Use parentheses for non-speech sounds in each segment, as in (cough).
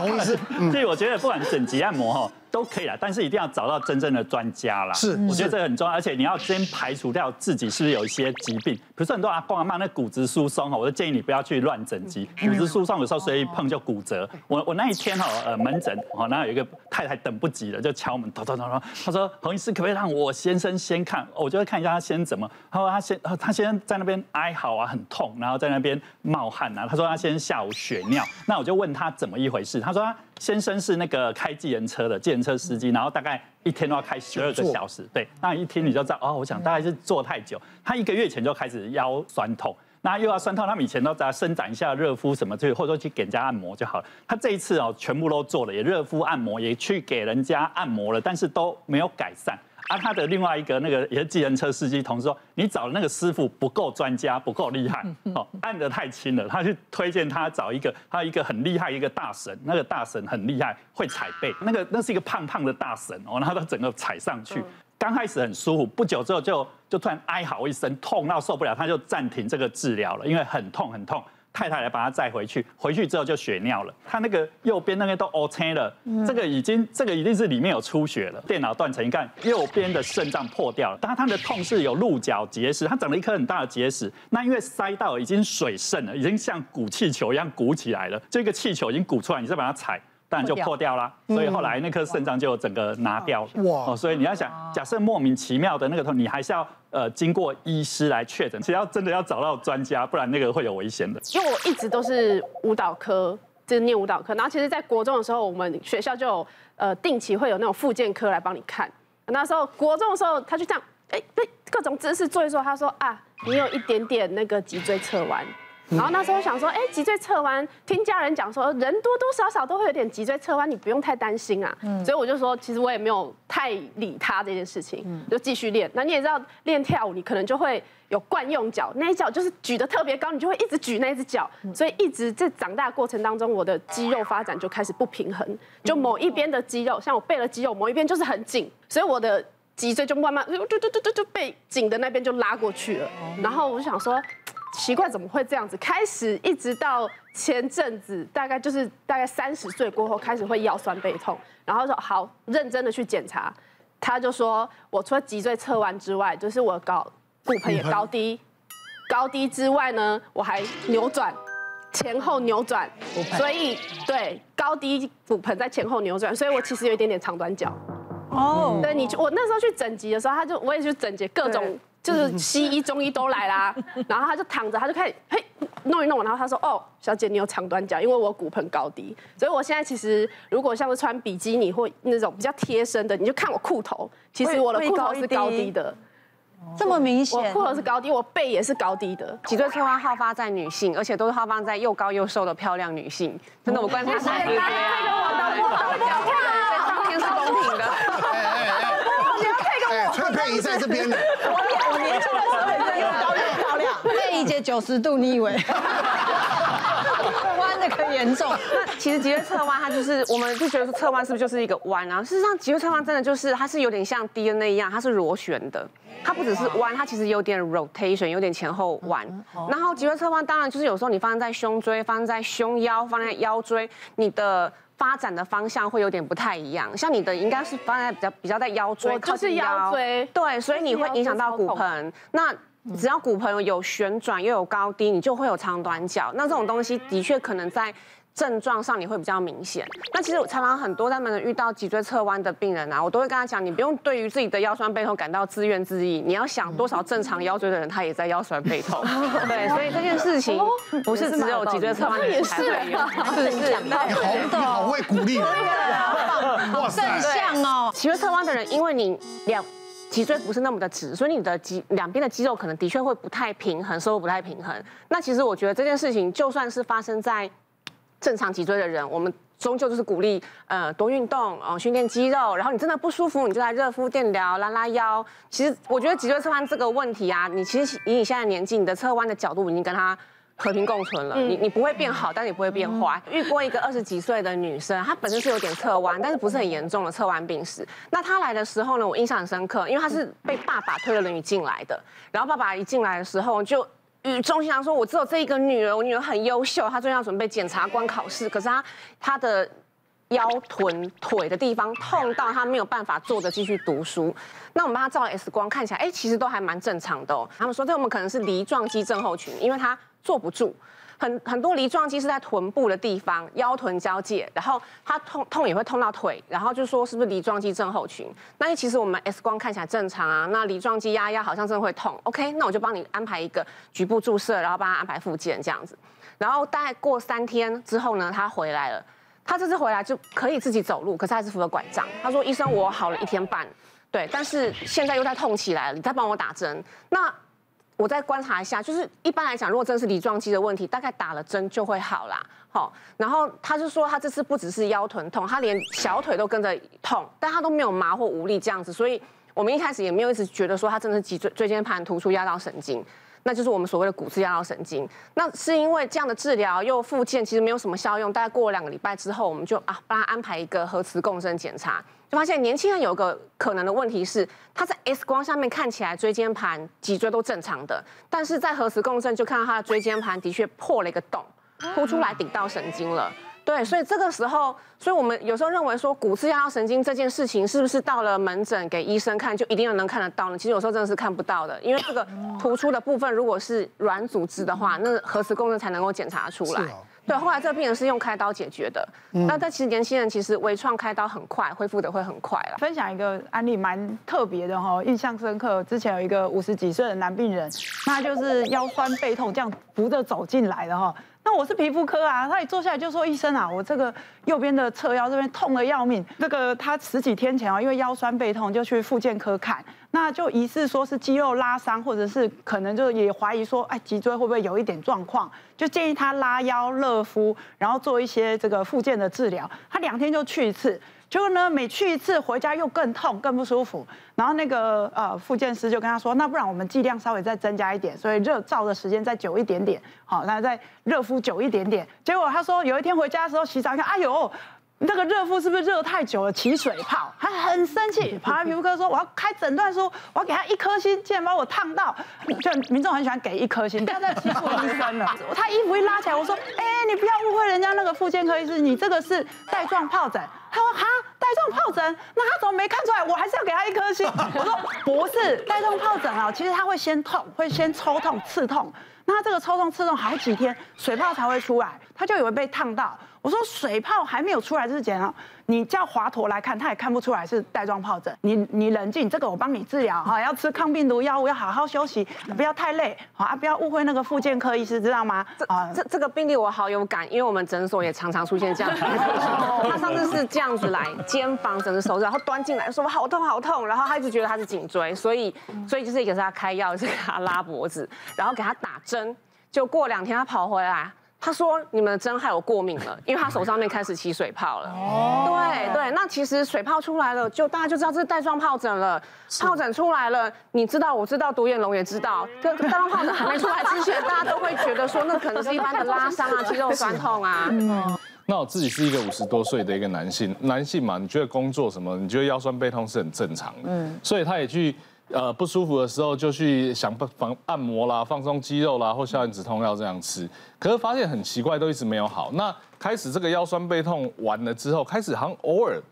洪医师，(laughs) 所以我觉得不管整脊按摩哈。都可以啦，但是一定要找到真正的专家啦。是，我觉得这个很重要，而且你要先排除掉自己是不是有一些疾病，比如说很多阿公阿妈那骨质疏松哈，我就建议你不要去乱整脊，骨质疏松有时候随意碰就骨折。我我那一天哈呃门诊哦，然后有一个太太等不及了，就敲门，咚咚咚咚，他说洪医师可不可以让我先生先看？我就会看一下他先怎么。他说他先他先在那边哀嚎啊，很痛，然后在那边冒汗啊。他说他先下午血尿，那我就问他怎么一回事？他说他先生是那个开计程车的计程车司机，然后大概一天都要开十二个小时。对，那一听你就知道哦，我想大概是坐太久。他一个月前就开始腰酸痛，那又要酸痛，他们以前都在伸展一下热敷什么，就或者说去给人家按摩就好了。他这一次哦，全部都做了，也热敷按摩，也去给人家按摩了，但是都没有改善。啊，他的另外一个那个也是计程车司机同事说，你找的那个师傅不够专家，不够厉害，(laughs) 哦，按得太轻了。他就推荐他找一个，他一个很厉害一个大神，那个大神很厉害，会踩背，那个那是一个胖胖的大神哦，然后他整个踩上去，刚开始很舒服，不久之后就就突然哀嚎一声，痛到受不了，他就暂停这个治疗了，因为很痛很痛。太太来把他载回去，回去之后就血尿了。他那个右边那个都 OK 了，这个已经这个一定是里面有出血了。电脑断层一看，右边的肾脏破掉了。但他的痛是有鹿角结石，他长了一颗很大的结石。那因为塞到已经水渗了，已经像鼓气球一样鼓起来了。这个气球已经鼓出来，你再把它踩。当然就破掉了，所以后来那颗肾脏就整个拿掉了。哇！所以你要想，假设莫名其妙的那个痛，你还是要呃经过医师来确诊。其实要真的要找到专家，不然那个会有危险的。因为我一直都是舞蹈科，就是念舞蹈科。然后其实，在国中的时候，我们学校就有呃定期会有那种复健科来帮你看。那时候国中的时候，他就这样，哎，对，各种姿势做一做。他说啊，你有一点点那个脊椎侧弯。然后那时候想说，哎，脊椎侧弯，听家人讲说，人多多少少都会有点脊椎侧弯，你不用太担心啊。嗯。所以我就说，其实我也没有太理他这件事情，就继续练。那你也知道，练跳舞你可能就会有惯用脚，那一脚就是举得特别高，你就会一直举那只脚。所以一直在长大过程当中，我的肌肉发展就开始不平衡，就某一边的肌肉，像我背的肌肉，某一边就是很紧，所以我的脊椎就慢慢就就就就就被紧的那边就拉过去了。然后我就想说。奇怪，怎么会这样子？开始一直到前阵子，大概就是大概三十岁过后，开始会腰酸背痛，然后说好认真的去检查，他就说我除了脊椎侧弯之外，就是我搞骨盆也高低，高低之外呢，我还扭转，前后扭转，所以对高低骨盆在前后扭转，所以我其实有一点点长短脚。哦，对你，我那时候去整脊的时候，他就我也去整脊各种。就是西医、中医都来啦，然后他就躺着，他就开始嘿弄一弄，然后他说：“哦，小姐，你有长短脚，因为我骨盆高低，所以我现在其实如果像是穿比基尼或那种比较贴身的，你就看我裤头，其实我的裤头是高低的，这么明显，我裤头是高低，我背也是高低的。脊椎侧弯好发在女性，而且都是好发在又高又瘦的漂亮女性，真的，我观察是这样。上天是公平的。你要配个我，崔佩仪在这边呢。九十度，你以为？弯的可严重。那其实脊椎侧弯，它就是，我们就觉得说侧弯是不是就是一个弯啊？事实上，脊椎侧弯真的就是，它是有点像 DNA 一样，它是螺旋的。它不只是弯，它其实有点 rotation，有点前后弯。然后脊椎侧弯，当然就是有时候你放在胸椎，放在胸腰，放在腰椎，你的发展的方向会有点不太一样。像你的应该是发展比较比较在腰椎，靠近腰椎。对，所以你会影响到骨盆。那只要骨盆有旋转又有高低，你就会有长短脚。那这种东西的确可能在症状上你会比较明显。那其实我常常很多他们遇到脊椎侧弯的病人啊，我都会跟他讲，你不用对于自己的腰酸背痛感到自怨自艾。你要想多少正常腰椎的人他也在腰酸背痛。(laughs) 对，所以这件事情不是只有脊椎侧弯的人才会有，是是。你好会鼓励，好正向哦。脊椎侧弯的人，因为你两。脊椎不是那么的直，所以你的脊两边的肌肉可能的确会不太平衡，收入不太平衡。那其实我觉得这件事情，就算是发生在正常脊椎的人，我们终究就是鼓励呃多运动哦，训练肌肉。然后你真的不舒服，你就来热敷、电疗、拉拉腰。其实我觉得脊椎侧弯这个问题啊，你其实以你现在年纪，你的侧弯的角度已经跟他。和平共存了，你你不会变好，但你不会变坏。遇过一个二十几岁的女生，她本身是有点侧弯，但是不是很严重的侧弯病史。那她来的时候呢，我印象很深刻，因为她是被爸爸推了轮椅进来的。然后爸爸一进来的时候，就语重心长说：“我只有这一个女儿，我女儿很优秀，她最近要准备检察官考试，可是她她的腰、臀、腿的地方痛到她没有办法坐着继续读书。那我们帮她照了 X 光，看起来哎，其实都还蛮正常的哦。他们说这我们可能是梨状肌症候群，因为她坐不住。很很多梨状肌是在臀部的地方，腰臀交界，然后它痛痛也会痛到腿，然后就说是不是梨状肌症候群？那其实我们 X 光看起来正常啊，那梨状肌压压好像真的会痛。OK，那我就帮你安排一个局部注射，然后帮他安排复健这样子。然后大概过三天之后呢，他回来了，他这次回来就可以自己走路，可是还是扶着拐杖。他说医生，我好了一天半，对，但是现在又在痛起来了，你再帮我打针。那我再观察一下，就是一般来讲，如果真是梨状肌的问题，大概打了针就会好啦。好，然后他就说他这次不只是腰臀痛，他连小腿都跟着痛，但他都没有麻或无力这样子，所以我们一开始也没有一直觉得说他真的是脊椎椎间盘突出压到神经。那就是我们所谓的骨质压到神经，那是因为这样的治疗又复健，其实没有什么效用。大概过了两个礼拜之后，我们就啊帮他安排一个核磁共振检查，就发现年轻人有个可能的问题是，他在 X 光上面看起来椎间盘、脊椎都正常的，但是在核磁共振就看到他的椎间盘的确破了一个洞，凸出来顶到神经了。对，所以这个时候，所以我们有时候认为说骨刺压到神经这件事情，是不是到了门诊给医生看就一定要能看得到呢？其实有时候真的是看不到的，因为这个突出的部分如果是软组织的话，那核磁共振才能够检查出来。对，后来这个病人是用开刀解决的。那但其实年轻人其实微创开刀很快，恢复的会很快了。分享一个案例蛮特别的哈，印象深刻。之前有一个五十几岁的男病人，他就是腰酸背痛这样扶着走进来的哈。那我是皮肤科啊，他一坐下来就说：“医生啊，我这个右边的侧腰这边痛得要命。这个他十几天前啊，因为腰酸背痛就去复健科看，那就疑似说是肌肉拉伤，或者是可能就也怀疑说，哎，脊椎会不会有一点状况？就建议他拉腰热敷，然后做一些这个复健的治疗。他两天就去一次。”结果呢，每去一次回家又更痛、更不舒服。然后那个呃，复健师就跟他说：“那不然我们剂量稍微再增加一点，所以热照的时间再久一点点，好，那再热敷久一点点。”结果他说有一天回家的时候洗澡，看，哎呦。那个热敷是不是热太久了起水泡？他很生气，跑来皮肤科说：“我要开诊断书，我要给他一颗星，竟然把我烫到。”就民众很喜欢给一颗星，(laughs) 不要再欺负医生了。他衣服一拉起来，我说：“哎，你不要误会人家那个复健科医师，(laughs) (laughs) 你这个是带状疱疹。”他说：“哈，带状疱疹？那他怎么没看出来？我还是要给他一颗星。(laughs) ”我说：“不是带状疱疹啊，其实他会先痛，会先抽痛、刺痛。那他这个抽痛、刺痛好几天，水泡才会出来，他就以为被烫到。”我说水泡还没有出来之前啊，你叫华佗来看，他也看不出来是带状疱疹。你你冷静，这个我帮你治疗哈，要吃抗病毒药物，要好好休息，不要太累，好啊，不要误会那个复健科医师，知道吗？这这这个病例我好有感，因为我们诊所也常常出现这样子。(laughs) 他上次是这样子来，肩膀整个手指，然后端进来说好痛好痛，然后他一直觉得他是颈椎，所以所以就是给他开药，是给他拉脖子，然后给他打针，就过两天他跑回来。他说：“你们的针害我过敏了，因为他手上面开始起水泡了。哦，对对，那其实水泡出来了，就大家就知道这是带状疱疹了。疱疹出来了，你知道，我知道，独眼龙也知道，这带状疱疹还没出来之前，大家都会觉得说，那可能是一般的拉伤啊，肌肉酸痛啊。嗯，那我自己是一个五十多岁的一个男性，男性嘛，你觉得工作什么，你觉得腰酸背痛是很正常的。嗯，所以他也去。呃，不舒服的时候就去想办法按摩啦、放松肌肉啦，或消炎止痛药这样吃。可是发现很奇怪，都一直没有好。那开始这个腰酸背痛完了之后，开始好像偶尔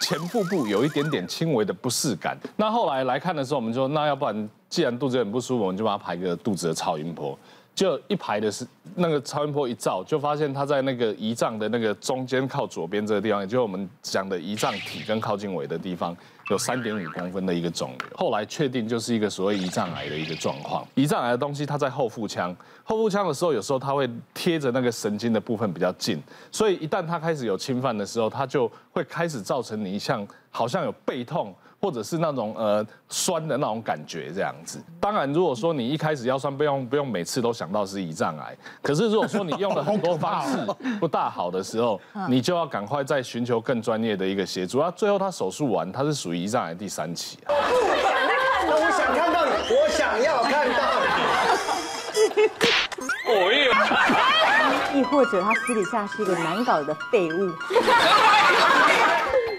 前腹部有一点点轻微的不适感。那后来来看的时候，我们说，那要不然既然肚子很不舒服，我们就把它排个肚子的超音波。就一排的是那个超音波一照，就发现他在那个胰脏的那个中间靠左边这个地方，也就是我们讲的胰脏体跟靠近尾的地方。有三点五公分的一个肿瘤，后来确定就是一个所谓胰脏癌的一个状况。胰脏癌的东西，它在后腹腔，后腹腔的时候，有时候它会贴着那个神经的部分比较近，所以一旦它开始有侵犯的时候，它就会开始造成你像好像有背痛。或者是那种呃酸的那种感觉这样子。当然，如果说你一开始腰酸不用，不用每次都想到是胰脏癌。可是如果说你用了很多方式 (laughs) 不大好的时候，你就要赶快再寻求更专业的一个协助。啊，最后他手术完，他是属于胰脏癌第三期。啊我想看到你，我想要看到你。哦耶！亦或者他私底下是一个难搞的废物。(laughs)